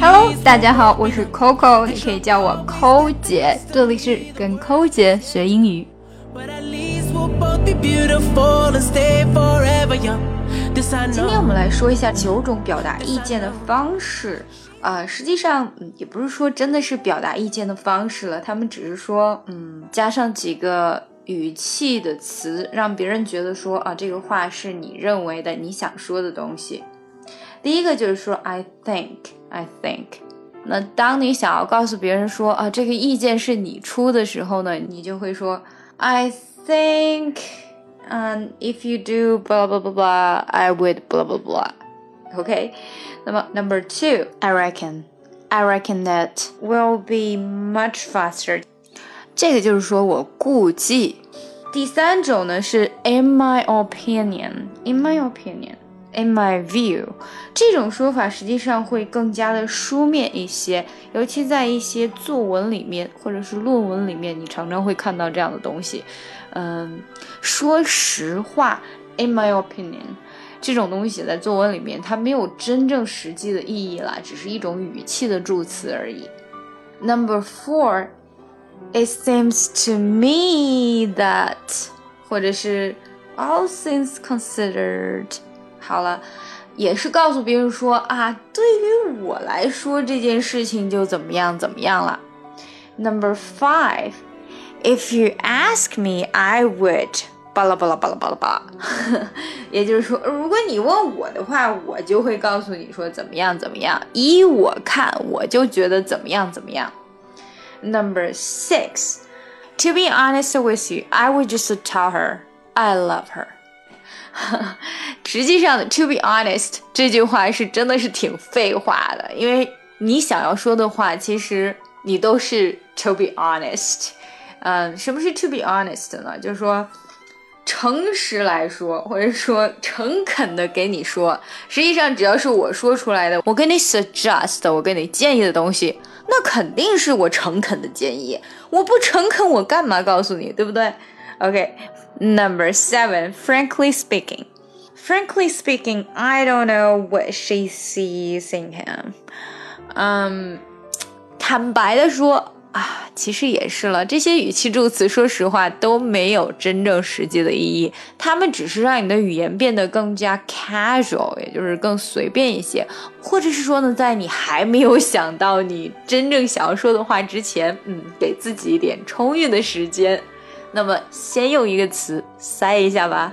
Hello，大家好，我是 Coco，你可以叫我抠姐，这里是跟抠姐学英语。今天我们来说一下九种表达意见的方式啊，实际上也不是说真的是表达意见的方式了，他们只是说，嗯，加上几个语气的词，让别人觉得说啊，这个话是你认为的，你想说的东西。第一个就是说，I think，I think。那当你想要告诉别人说啊，这个意见是你出的时候呢，你就会说，I think，嗯，if you do blah blah blah blah，I would blah blah blah。OK。那么 Number two，I reckon，I reckon that will be much faster。这个就是说我估计。第三种呢是 In my opinion，In my opinion。 In my view，这种说法实际上会更加的书面一些，尤其在一些作文里面或者是论文里面，你常常会看到这样的东西。嗯，说实话，In my opinion，这种东西在作文里面，它没有真正实际的意义啦，只是一种语气的助词而已。Number four，It seems to me that，或者是 All things considered。好了，也是告诉别人说啊，对于我来说这件事情就怎么样怎么样了。Number five, if you ask me, I would 巴拉巴拉巴拉巴拉巴拉。也就是说，如果你问我的话，我就会告诉你说怎么样怎么样。依我看，我就觉得怎么样怎么样。Number six, to be honest with you, I would just tell her I love her. 实际上，to be honest，这句话是真的是挺废话的，因为你想要说的话，其实你都是 to be honest。嗯，什么是 to be honest 呢？就是说，诚实来说，或者说诚恳的给你说。实际上，只要是我说出来的，我给你 suggest，我给你建议的东西，那肯定是我诚恳的建议。我不诚恳，我干嘛告诉你，对不对？OK。Number seven, frankly speaking. Frankly speaking, I don't know what she sees in him. 嗯，坦白的说啊，其实也是了。这些语气助词，说实话都没有真正实际的意义，它们只是让你的语言变得更加 casual，也就是更随便一些，或者是说呢，在你还没有想到你真正想要说的话之前，嗯，给自己一点充裕的时间。那么先用一个词塞一下吧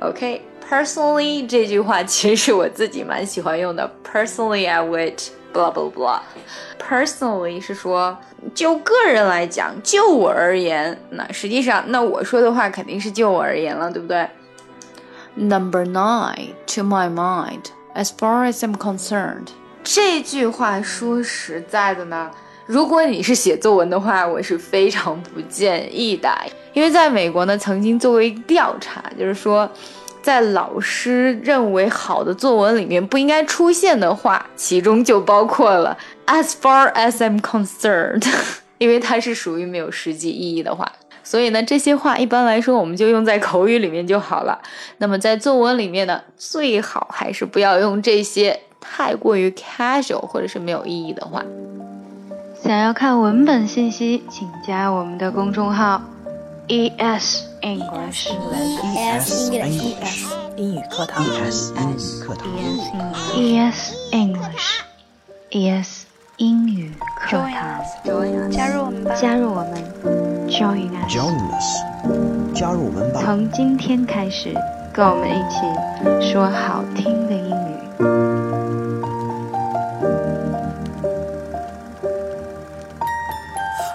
，OK？Personally，这句话其实是我自己蛮喜欢用的。Personally，I would blah blah blah。Personally 是说就个人来讲，就我而言，那实际上那我说的话肯定是就我而言了，对不对？Number nine，to my mind，as far as I'm concerned，这句话说实在的呢。如果你是写作文的话，我是非常不建议的，因为在美国呢，曾经做过一个调查，就是说，在老师认为好的作文里面不应该出现的话，其中就包括了 "as far as I'm concerned"，因为它是属于没有实际意义的话。所以呢，这些话一般来说我们就用在口语里面就好了。那么在作文里面呢，最好还是不要用这些太过于 casual 或者是没有意义的话。想要看文本信息，请加我们的公众号。ES English ES English 英语课堂。ES 英语课堂 ES English ES 英语课堂，加入我们吧！加入我们，Join us，加入我们吧！从今天开始，跟我们一起说好听的英语。